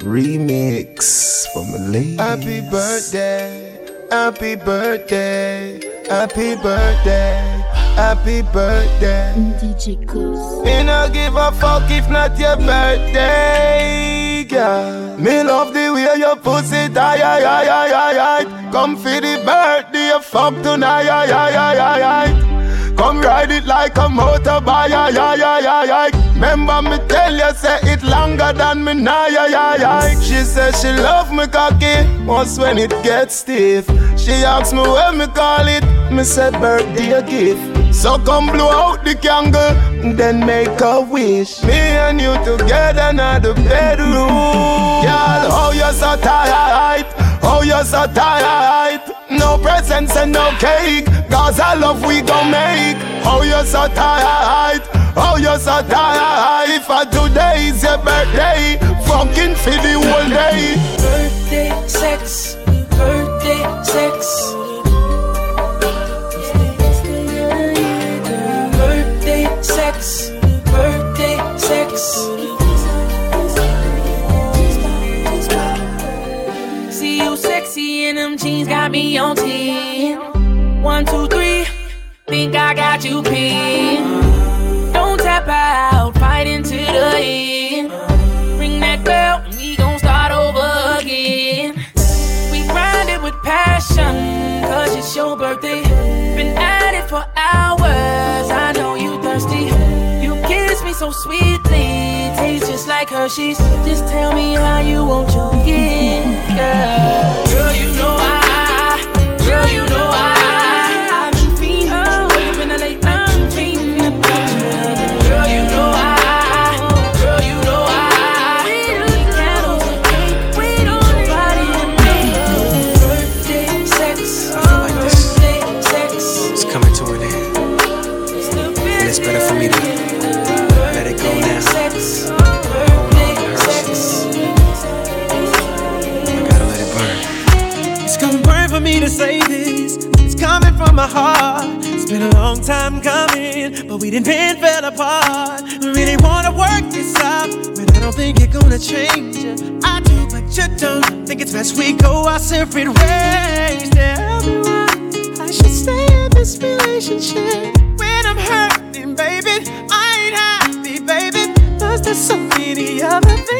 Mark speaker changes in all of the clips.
Speaker 1: remix from a lady.
Speaker 2: Happy birthday, happy birthday, happy birthday, happy birthday.
Speaker 3: DJ Goose.
Speaker 2: Me no give a fuck if not your birthday, girl. Me love the way your pussy tie, aye, aye, aye, aye, aye. Come for the birthday, fuck tonight, aye, aye, aye, aye, aye. Come ride it like a motorbike, aye, aye, aye, aye, aye. Remember me tell you, say it longer than me now, yeah, yeah, yeah. She says she love me cocky, once when it gets stiff. She asks me when me call it, me said birthday gift. So come blow out the candle, then make a wish. Me and you together in the bedroom. Girl, oh you're so tight, oh you're so tight. No presents and no cake, cause I love we gon' make. Oh you're so tight, oh you so tight. For today is your birthday, fucking for the whole day.
Speaker 4: Birthday sex, birthday sex. Birthday sex, birthday sex. See you sexy in them jeans, got me on 10. One, two, three, think I got you pinned. Don't tap out, fight into the end. Ring that bell, and we gon' start over again. We grind it with passion, cause it's your birthday. Been at it for hours, I know you thirsty. You kiss me so sweetly, tastes just like Hershey's. Just tell me how you want your gift, girl. Girl, you know I, girl, you know I,
Speaker 5: my heart. It's been a long time coming, but we didn't been fell apart. We really wanna work this out, but I don't think you're gonna change. I do, but you don't. Think it's best we go our separate ways. Tell me why I should stay in this relationship when I'm hurting, baby. I ain't happy, baby. Cause there's so many other things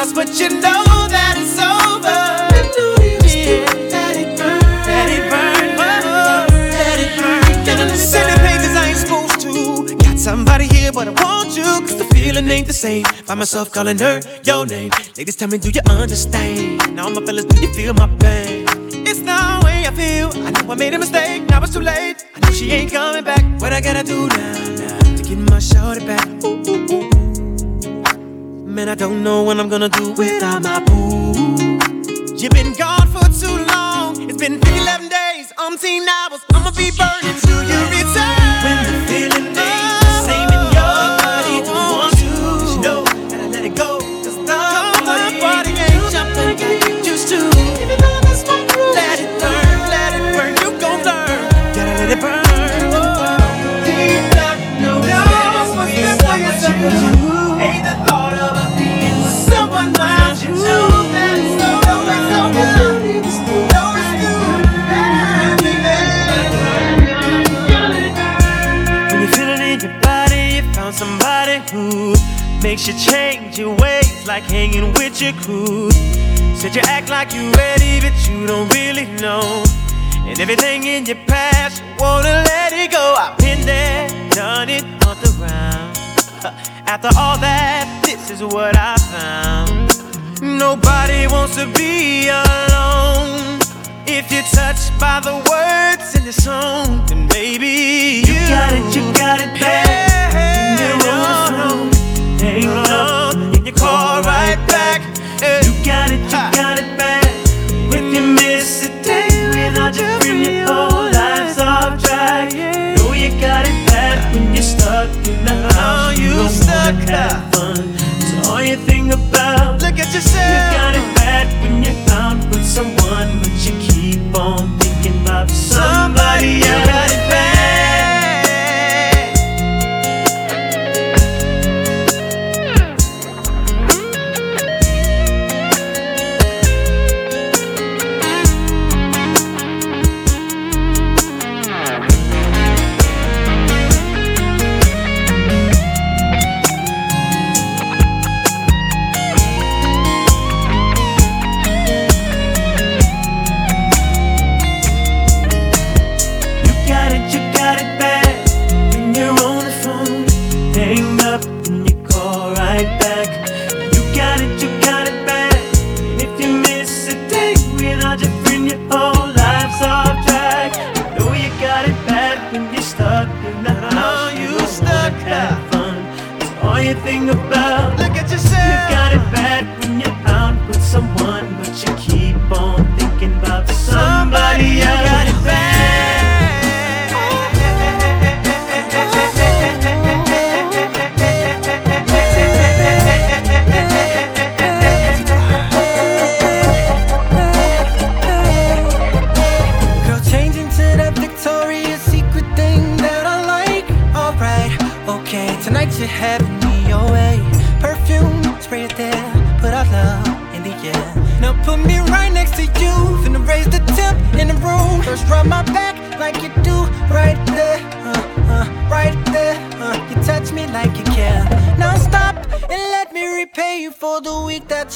Speaker 5: else, but you know that it's over. Somebody here, but I want you. Cause the feeling ain't the same. By myself calling her your name. Ladies, tell me, do you understand? Now, my fellas, do you feel my pain? It's the way I feel. I know I made a mistake. Now it's too late. I know she ain't coming back. What I gotta do now, now to get my shorty back? Ooh, ooh, ooh. Man, I don't know what I'm gonna do without my boo. You've been gone for too long. It's been 11 days, umpteen hours. I'ma be burning makes you change your ways, like hanging with your crew. Said you act like you ready, but you don't really know. And everything in your past, you wanna let it go. I've been there, done it on the ground. After all that, this is what I found. Nobody wants to be alone. If you're touched by the words in the song, then maybe you, got it, you got it bad. Hey, no, no, Hang up, and you call right back. You got it, you got it back. When you miss
Speaker 6: a day without your bring your whole life's off track. Know you got it back when you're stuck in the oh, house. You don't stuck wanna have fun. It's all you
Speaker 7: think about. Look at yourself. You got it back when you're out with someone, but you keep
Speaker 1: on thinking about somebody else. sing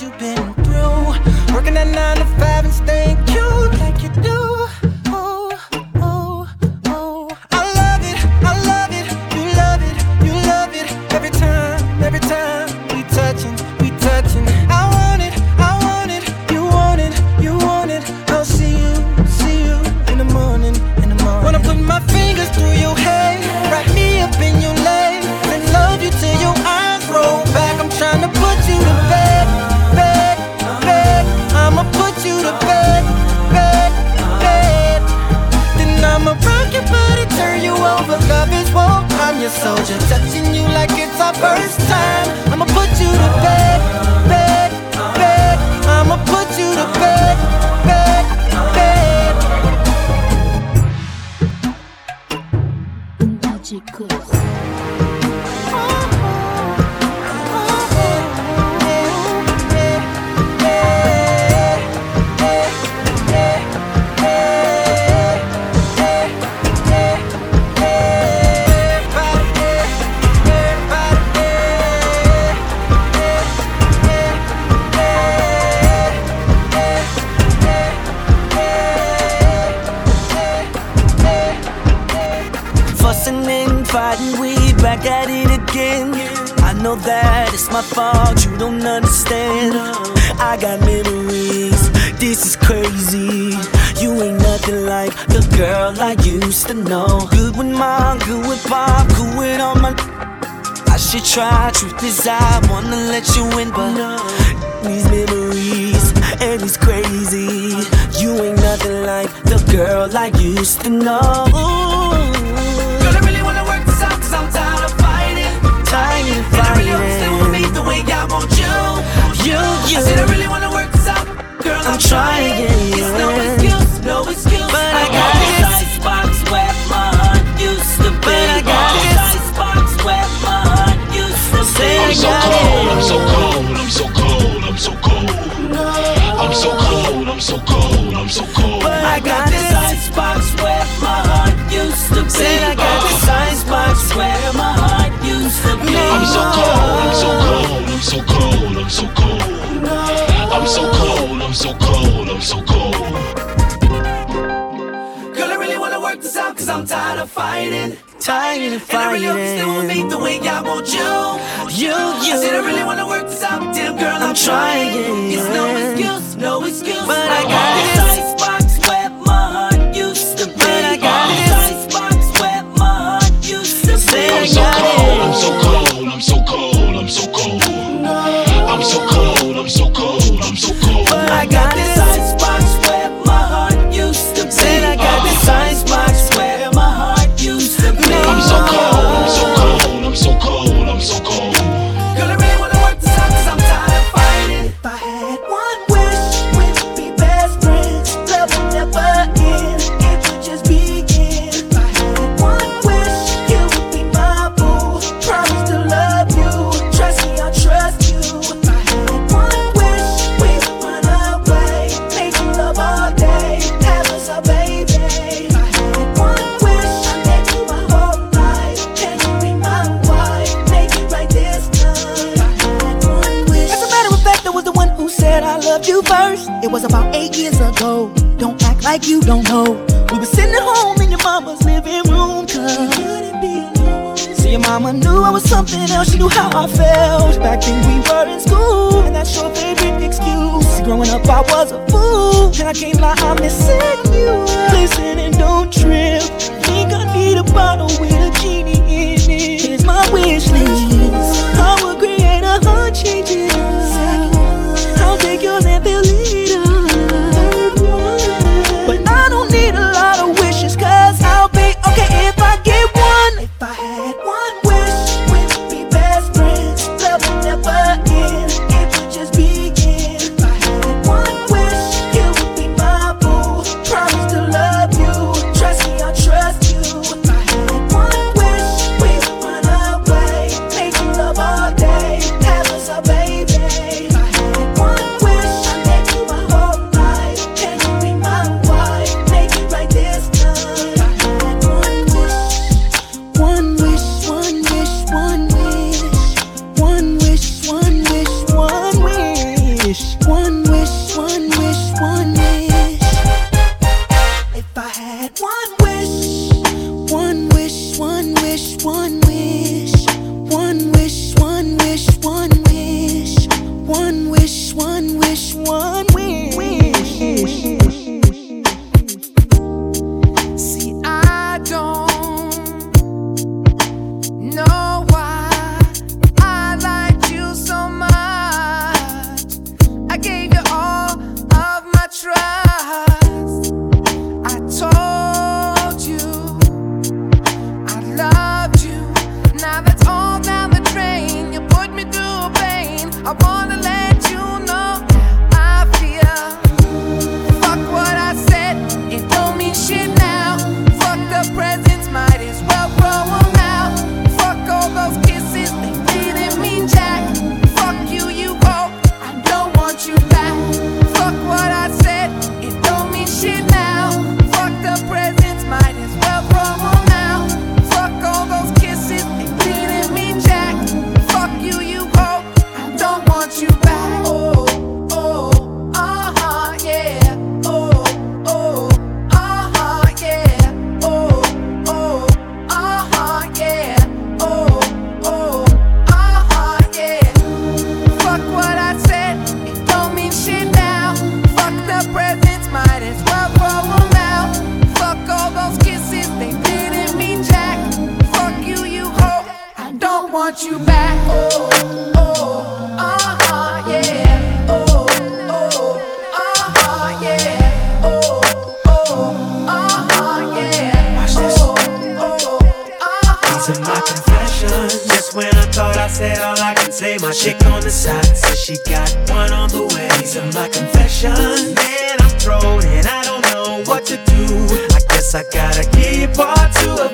Speaker 1: you've been I'm
Speaker 3: so cold, I'm so cold, I'm so cold, I'm so cold. I'm so cold, I'm so cold, I'm so cold.
Speaker 7: But
Speaker 1: I got this icebox where my heart used to be.
Speaker 7: I got this
Speaker 1: icebox where my heart used to be.
Speaker 3: I'm so cold, I'm so cold, I'm so cold, I'm so cold. I'm so cold, I'm so cold, I'm so cold.
Speaker 1: Cause I'm tired of fighting.
Speaker 7: Tired of fighting.
Speaker 1: And I really still want me the way I want you.
Speaker 7: You, you.
Speaker 1: I said I really wanna work this out, damn girl, I'm,
Speaker 7: I'm trying. trying.
Speaker 1: It's no excuse, no excuse.
Speaker 7: But I got
Speaker 1: this my heart used to
Speaker 7: I got
Speaker 1: this ice box where my heart used to be.
Speaker 3: I'm so cold, I'm so cold, I'm so cold, I'm so cold, I'm so cold.
Speaker 8: like you don't know. We were sitting at home in your mama's living room, cause she couldn't be alone. See, your mama knew I was something else, she knew how I felt. Back then we were in school, and that's your favorite excuse. Growing up I was a fool, and I can't lie, I'm missing you. Listen and don't trip, think I need a bottle with a
Speaker 4: want you back. Oh, oh, uh-huh, yeah. Oh, oh, uh-huh, yeah. Oh, oh, uh-huh, yeah.
Speaker 5: Watch this.
Speaker 4: Oh, oh, uh-huh.
Speaker 5: These are my confessions. Just when I thought I said all I can say, my chick on the side says she got one on the way. These are my confessions. Man, I'm thrown and I don't know what to do. I guess I gotta give part two of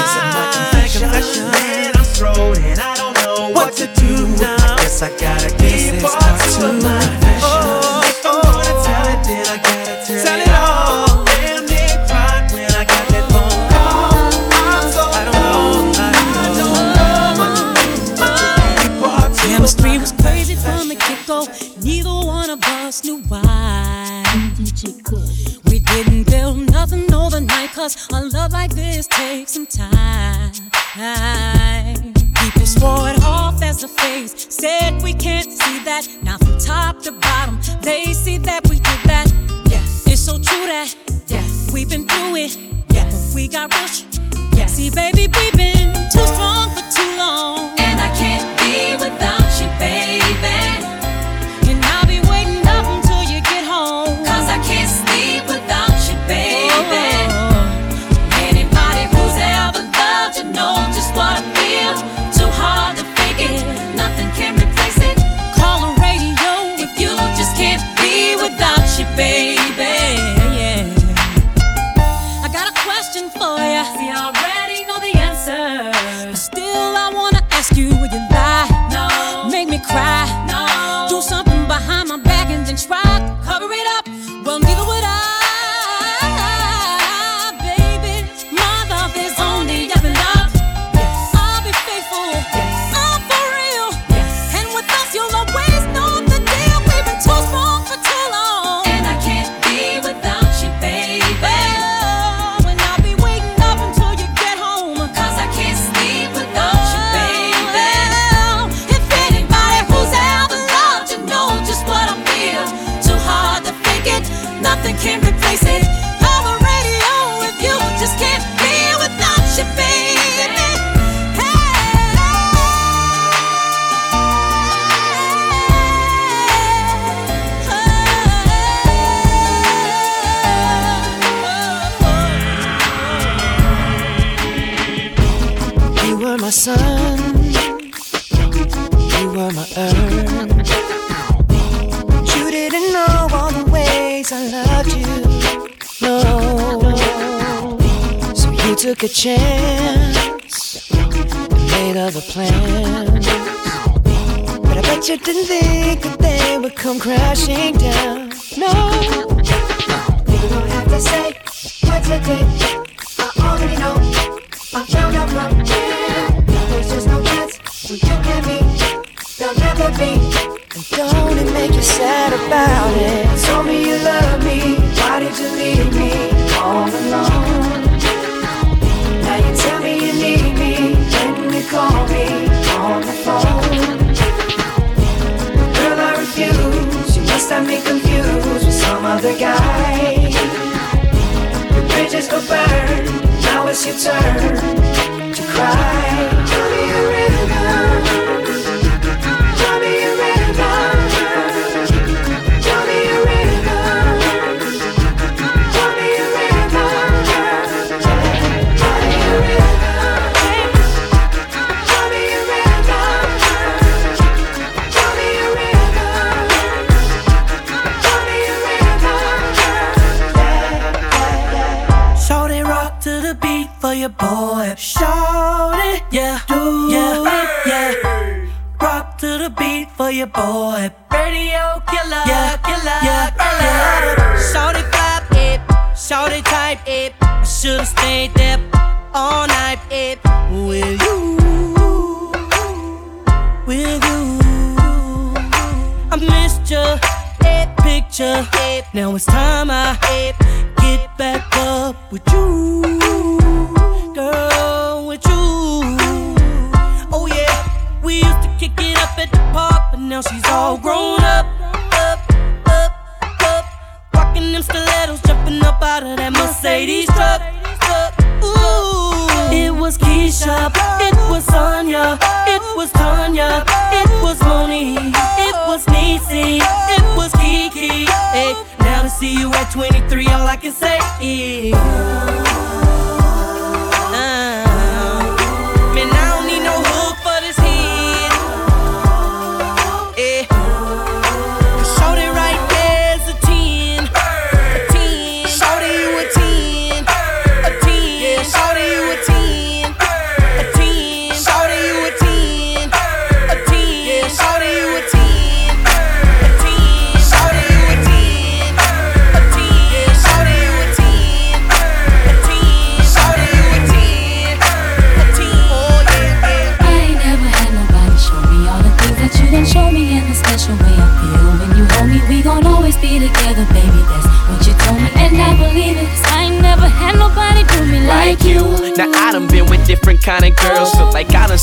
Speaker 5: I'm thrown and I don't know what to do now. I guess I gotta give part two of my confessions. If I'm gonna tell it, then I gotta tell, it all. Damn near cried when I got that phone call. I'm so I don't know, I don't know what to do, but to give part two
Speaker 9: Chemistry was crazy from the get go. Neither one of us knew why. We didn't build nothing overnight, cause a love like this takes some time. People swore it off as a phase, said we can't see that. Now, from top to bottom, they see that we did that. Yes, it's so true that yes, we've been through it. Yes, we got rich.
Speaker 5: Didn't think that they would come crashing down,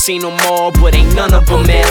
Speaker 10: seen them all, but ain't none of them at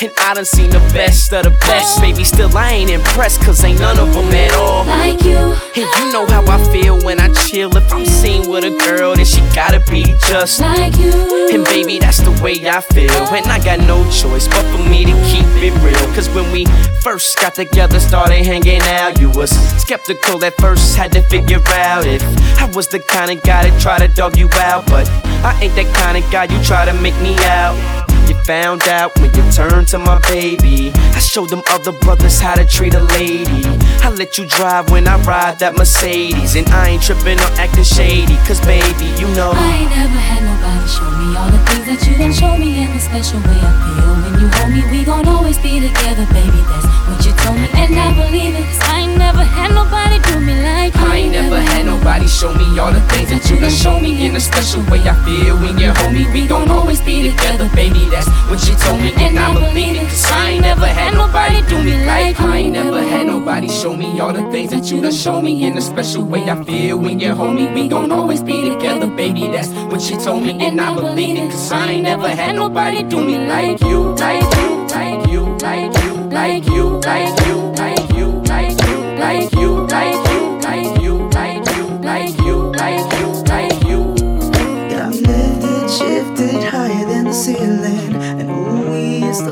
Speaker 10: And I done seen the best of the best. Baby, still I ain't impressed, cause ain't none of them at all.
Speaker 9: like you,
Speaker 10: And you know how I feel when I chill. If I'm seen with a girl, then she gotta be just.
Speaker 9: like you.
Speaker 10: And baby, that's the way I feel. And I got no choice but for me to keep it real. Cause when we first got together, started hanging out, you was skeptical at first, had to figure out if I was the kind of guy that try to dog you out. But I ain't that kind of guy you try to make me out. You found out when you turned to my baby. I showed them other brothers how to treat a lady. I let you drive when I ride that Mercedes. And I ain't tripping or acting shady. Cause baby, you know.
Speaker 9: I ain't never had nobody show me all the things that you done show me in a special way I feel when you hold me. We gon' always be together, baby. That's what you told me, and I believe it. 'cause I ain't never had nobody do me like you.
Speaker 10: I ain't never had nobody show me all the things that you done show me in a special way. I feel when you hold me, we gon' always be together, baby. That's what you told me, and I believe it. Cause I ain't never had nobody do me like I ain't never had nobody show me all the things that you done show me in a special way. I feel when you hold me, we gon' always be together, baby. That's what you told me, and I believe it. Cause I ain't never had nobody do me like you, like you, like you, like you, like you, like you, like you, like you, like you,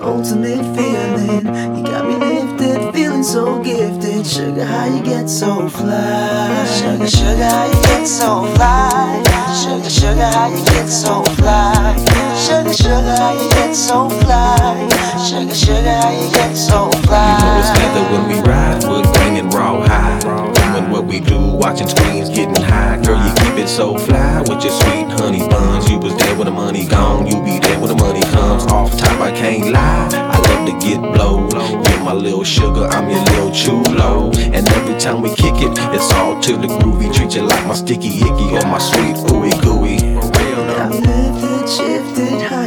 Speaker 11: ultimate feeling. You got me lifted, feeling so gifted. Sugar, how you get so fly? Sugar, sugar, how you get so fly? Sugar, sugar, how you get so fly? Sugar, sugar, how you get so fly? Sugar, sugar, how you get so fly?
Speaker 12: Know it's when we ride, grain and raw high. What we do, watching screens, getting high. Girl, you keep it so fly with your sweet honey buns. You was there when the money gone, you be there when the money comes. Off top, I can't lie. I love to get blow. You're my little sugar, I'm your little chulo. And every time we kick it, it's all to the groovy. Treat you like my sticky icky or my sweet ooey gooey.
Speaker 11: Got me lifted, shifted higher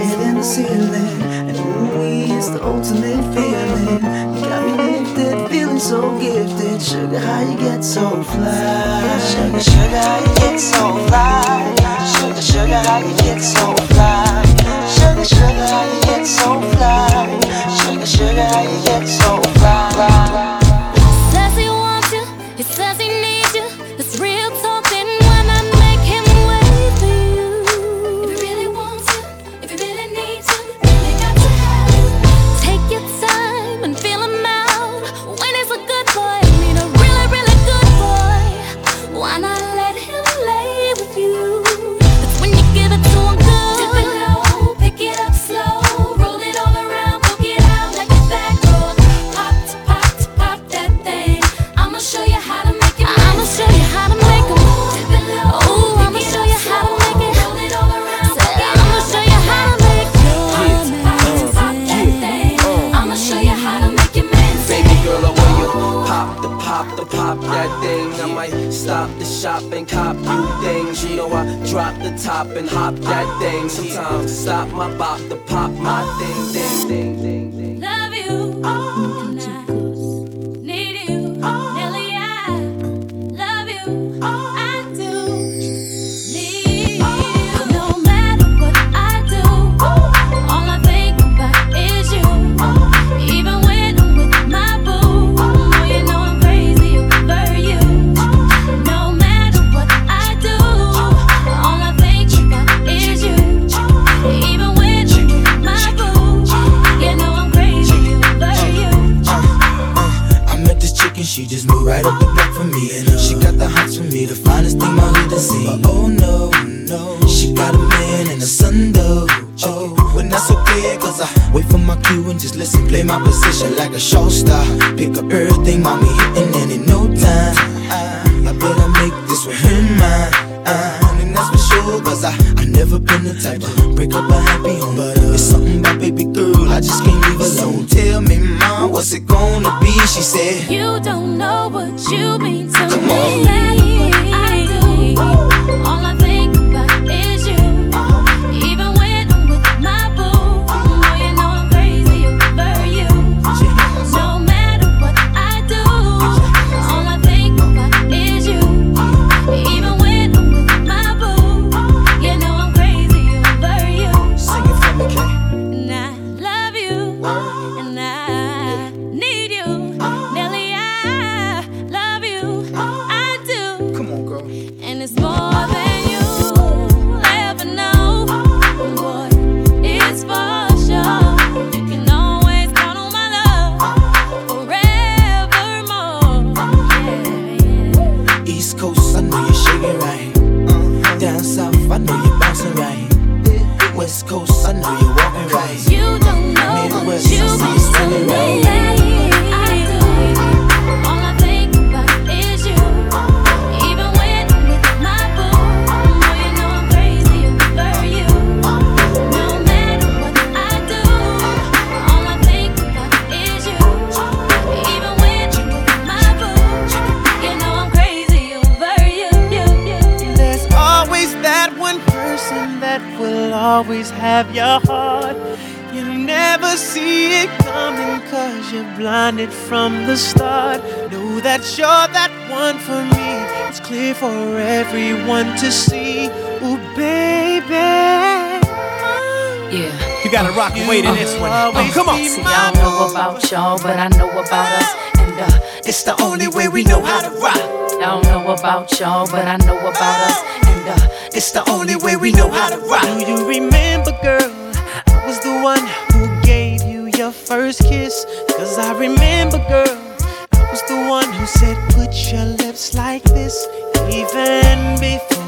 Speaker 11: Sugar, how you get so fly? Sugar, sugar, how you get so fly? Sugar, sugar, how you get so
Speaker 9: 그 one to see. Ooh, baby.
Speaker 13: Yeah.
Speaker 9: You gotta rock and wait in this one. Oh, come on.
Speaker 13: See, I don't know about y'all, but I know about us. And uh,
Speaker 3: it's the only way we know how to rock.
Speaker 13: I don't know about y'all, but I know about us. And uh,
Speaker 3: it's the only way we know how to rock.
Speaker 9: Do you remember, girl? I was the one who gave you your first kiss. Cause I remember, girl. I was the one who said, Put your lips like this even before.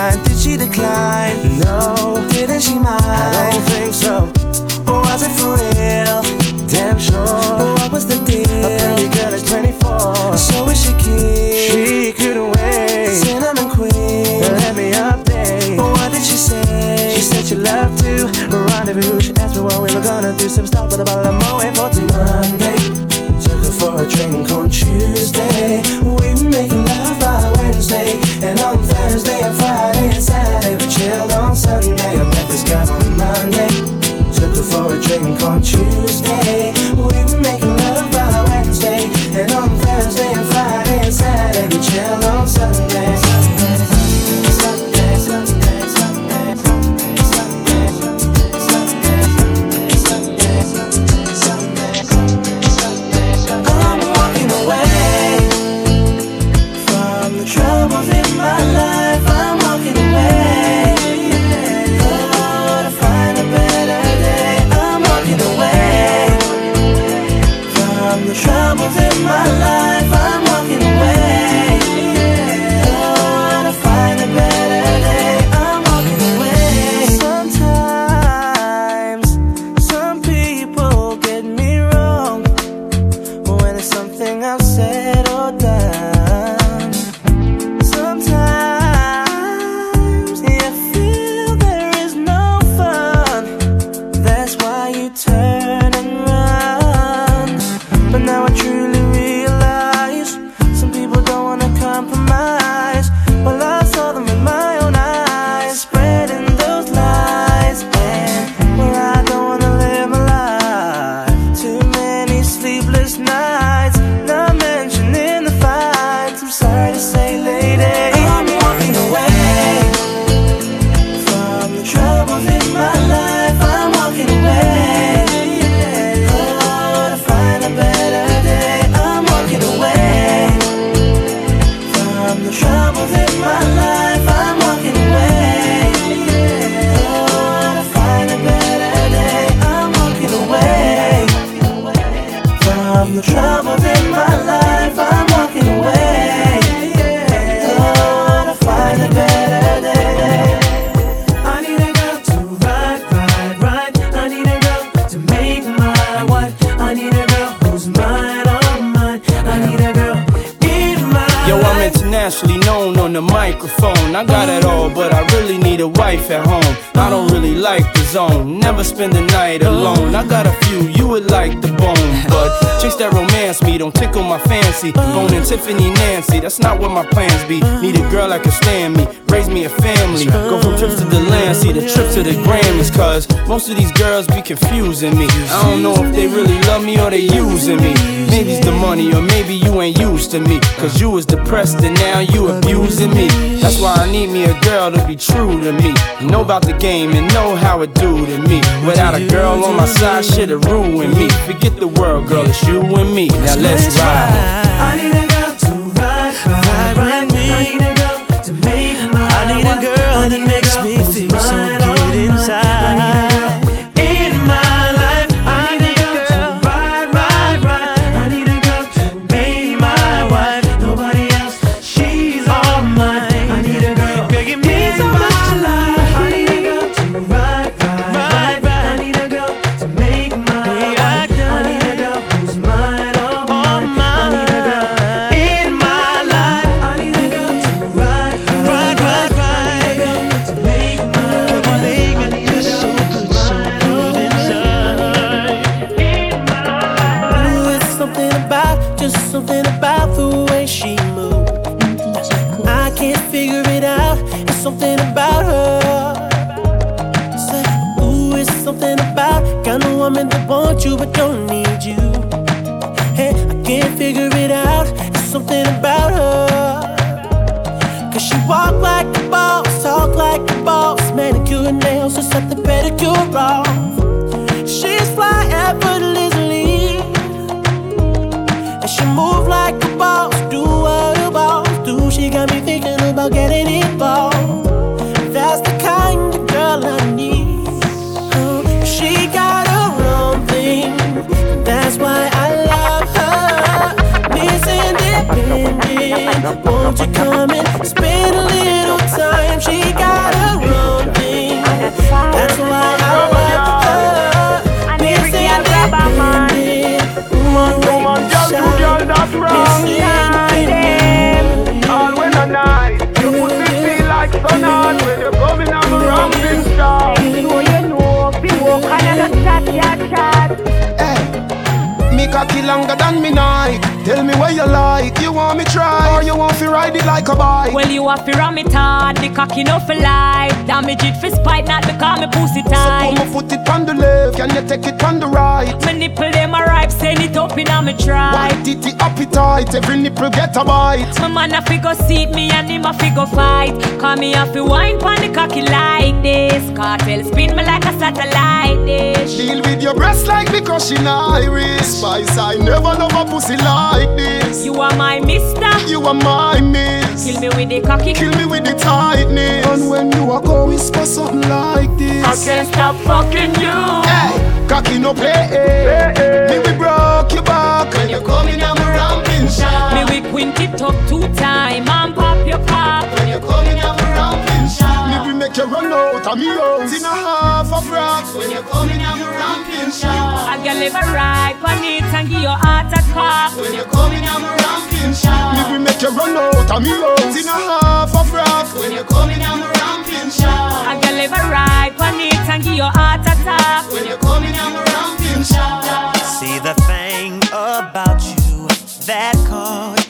Speaker 9: time. Did she decline? No, didn't she mind? I don't think so. Or was it for real? Damn sure. But what was the deal? A
Speaker 14: pretty girl is 24. So is she keen? She couldn't wait. Cinnamon queen. Let me update. Oh, what did she say? She said she loved to rendezvous. She asked me what we
Speaker 7: were gonna do. Some stuff with a bottle of Moet for Monday. Took her for a drink on Tuesday. We make
Speaker 12: the trip to the Grammys, cause most of these girls be confusing me. I don't know if they really love me or they using me. Maybe it's the money, or maybe you ain't used to me. Cause you was depressed and now you abusing me. That's why I need me a girl to be true to me. Know about the game and know how it do to me. Without a girl on my side, shit'll ruin me. Forget the world, girl, it's you and me. Now let's ride.
Speaker 7: I need a girl to ride, ride, ride me. so set the pedicure off. She's fly effortlessly, and she move like a boss. Do what a boss do. She got me thinking about getting involved. That's the kind of girl I need. Uh, she got a wrong thing. That's why I love her. Miss independent. Won't you come and spend a little?
Speaker 15: yeah cha. Me
Speaker 2: cocky longer than me night. Tell me where you like. You want me try or you want to ride it like a bike?
Speaker 15: Well, you have to ram it hard, the cocky no for life. Damage it for spite, not because me pussy tight.
Speaker 2: So put it on the left, can you take it on the right?
Speaker 15: My nipple them a ripe, send it up in a me try.
Speaker 2: White titty appetite, every nipple get a bite.
Speaker 15: My man a fi go seat me and him a fi go fight. Call me a fi wine pon the cocky like this. Kartel spin me like a satellite dish.
Speaker 2: Deal with your breast like because she Irish. Spice, I never love a pussy like this.
Speaker 15: You are my mister.
Speaker 2: You are my miss.
Speaker 15: Kill me with the cocky.
Speaker 2: Kill me with the tightness. And when you walk out, whisper something like this.
Speaker 15: I can't stop fucking you.
Speaker 2: Hey, cocky no play. Hey, hey. Me we broke your back when you coming on my ramping shop.
Speaker 15: Me we quint it up two time and pop your pop.
Speaker 2: When you coming on my ramping shop. Me make you run out of me house in a half of rocks. When you coming on my ramping shop.
Speaker 15: I get live right on it and give your heart a cock.
Speaker 2: When you coming on my ramping shop. Me we make you run out of me house in a half of rocks. When you coming on my ramping shop.
Speaker 15: I get live right on it and give your heart a tap.
Speaker 2: When you coming on my ramping shop.
Speaker 7: See the thing about you that caught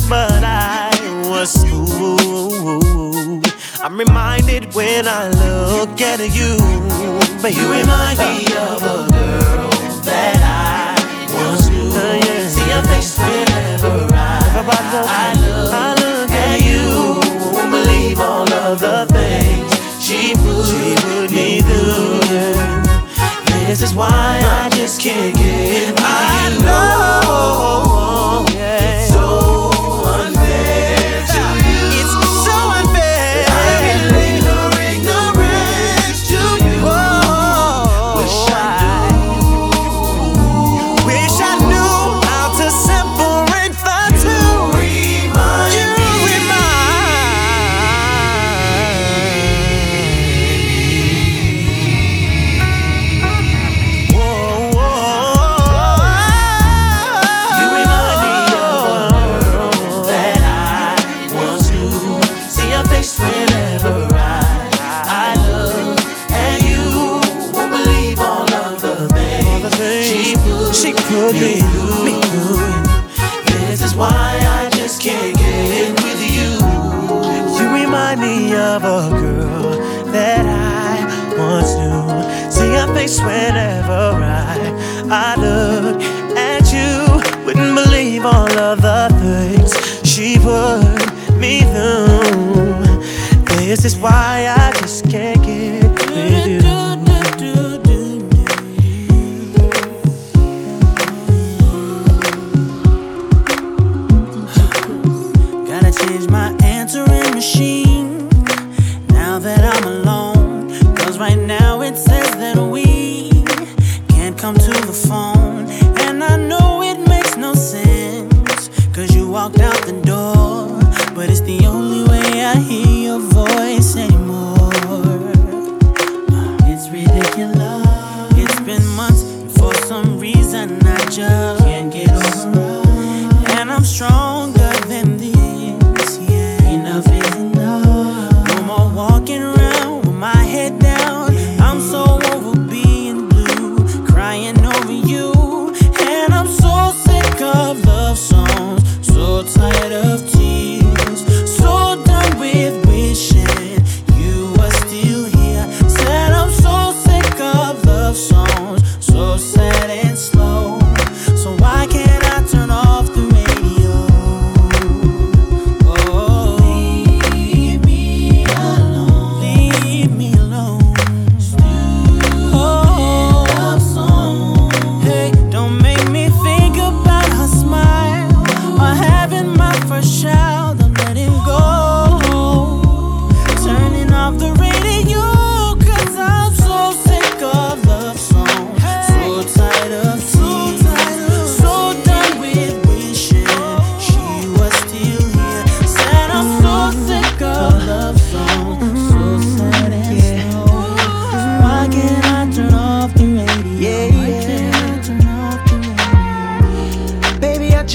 Speaker 7: but I was smooth. I'm reminded when I look at you, baby.
Speaker 5: You remind me of a girl that I once knew.
Speaker 7: Uh, yeah.
Speaker 5: See her face whenever I, I, look,
Speaker 7: I look
Speaker 5: at you. Won't believe all of the things she put,
Speaker 7: she put
Speaker 5: me through. This is why I just can't get
Speaker 7: come to the phone.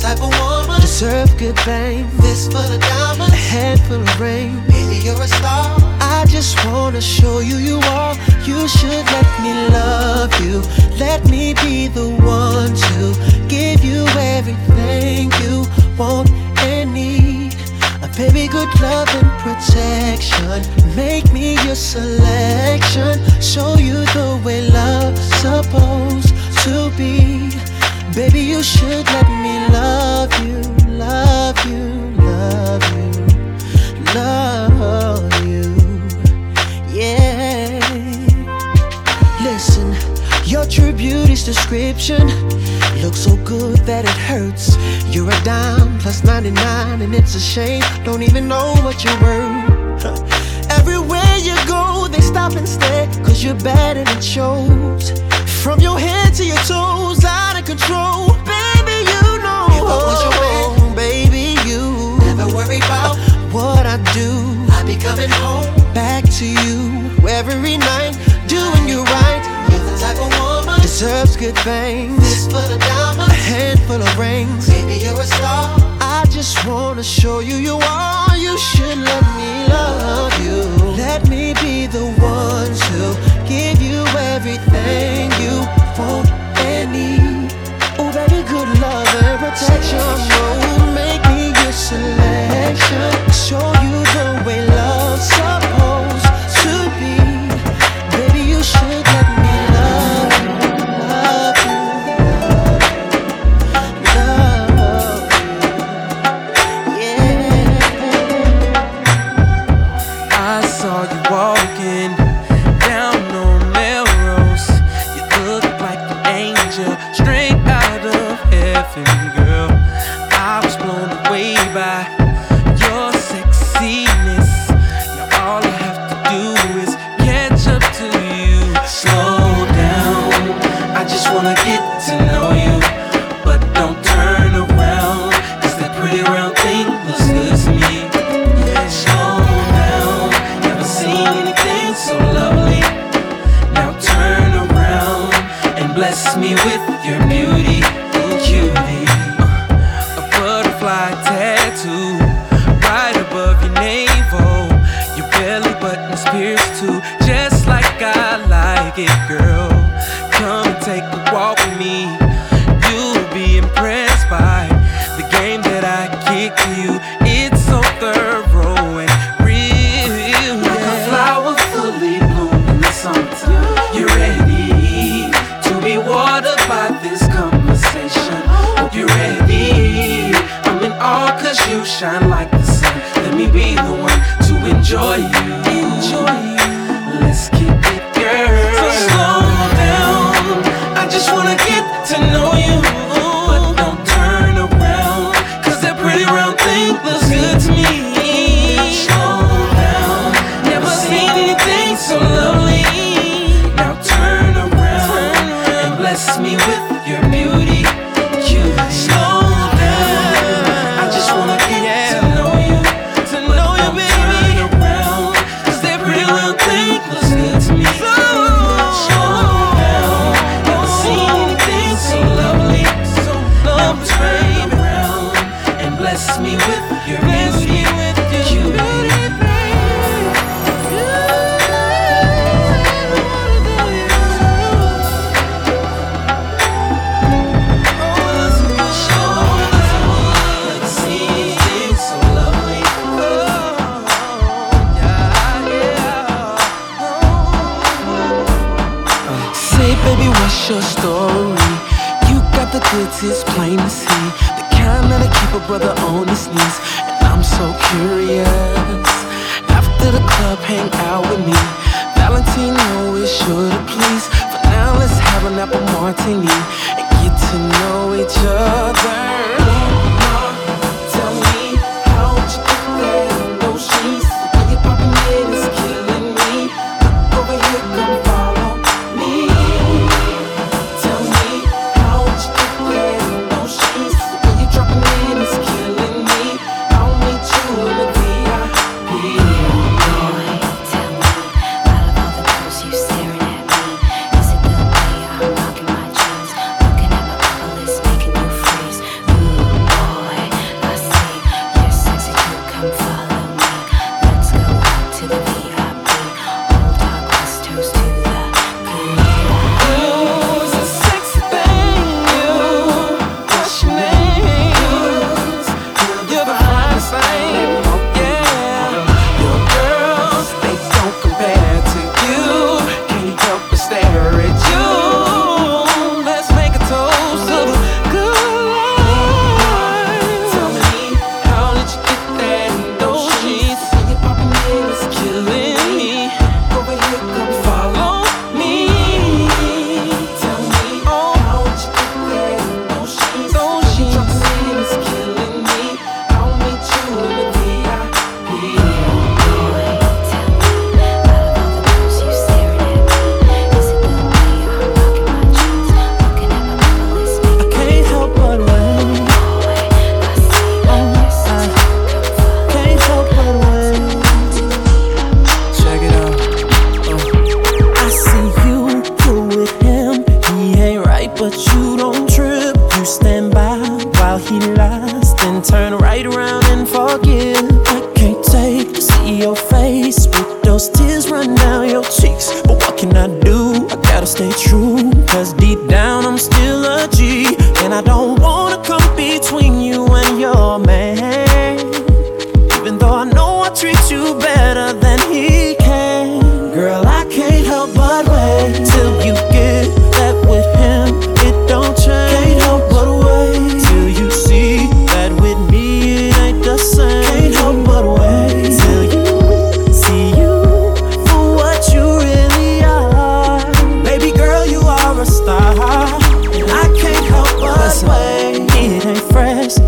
Speaker 16: Type of woman deserve good things. Fist full of diamonds, a head full of rain. Baby, you're a star. I just wanna show you you are. You should let me love you. Let me be the one to give you everything you want and need. A baby, good love and protection. Make me your selection. Show you the way love's supposed to be. Baby, you should let me love you, love you, love you, love you. Yeah. Listen, your true beauty's description looks so good that it hurts. You're a dime plus 99, and it's a shame. Don't even know what you're worth. Everywhere you go, they stop and stare, cause you're and it shows. From your head to your toes, out do. I be coming home back to you every night, doing you right. You're the type of woman deserves good things. Full of diamonds, a handful of rings. Baby, you're a star. I just wanna show you you are. You should let me love you. Let me be the one to give you everything you want and need. Oh, baby, good love and protection. Oh, make selection. Show you the way love's
Speaker 5: it's plain to see. The kind that'll keep a brother on his knees. And I'm so curious. After the club, hang out with me. Valentino is sure to please. For now, let's have an apple martini and get to know each other.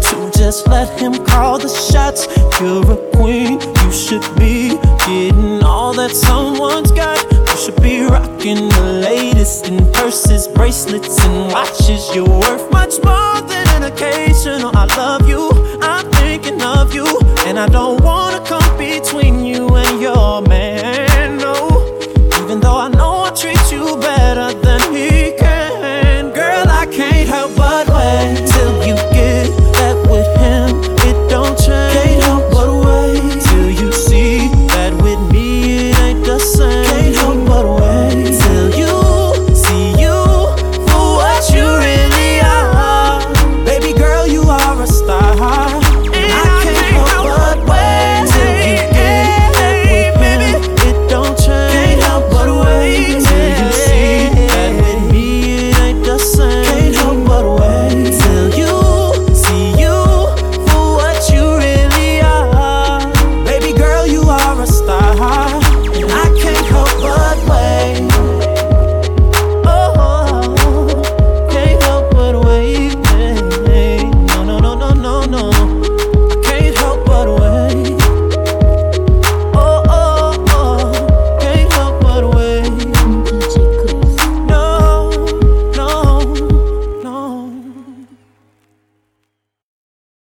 Speaker 7: to just let him call the shots. You're a queen, you should be getting all that someone's got. You should be rocking the latest in purses, bracelets, and watches. You're worth much more than an occasional. I love you, I'm thinking of you, and I don't wanna come between you and your man.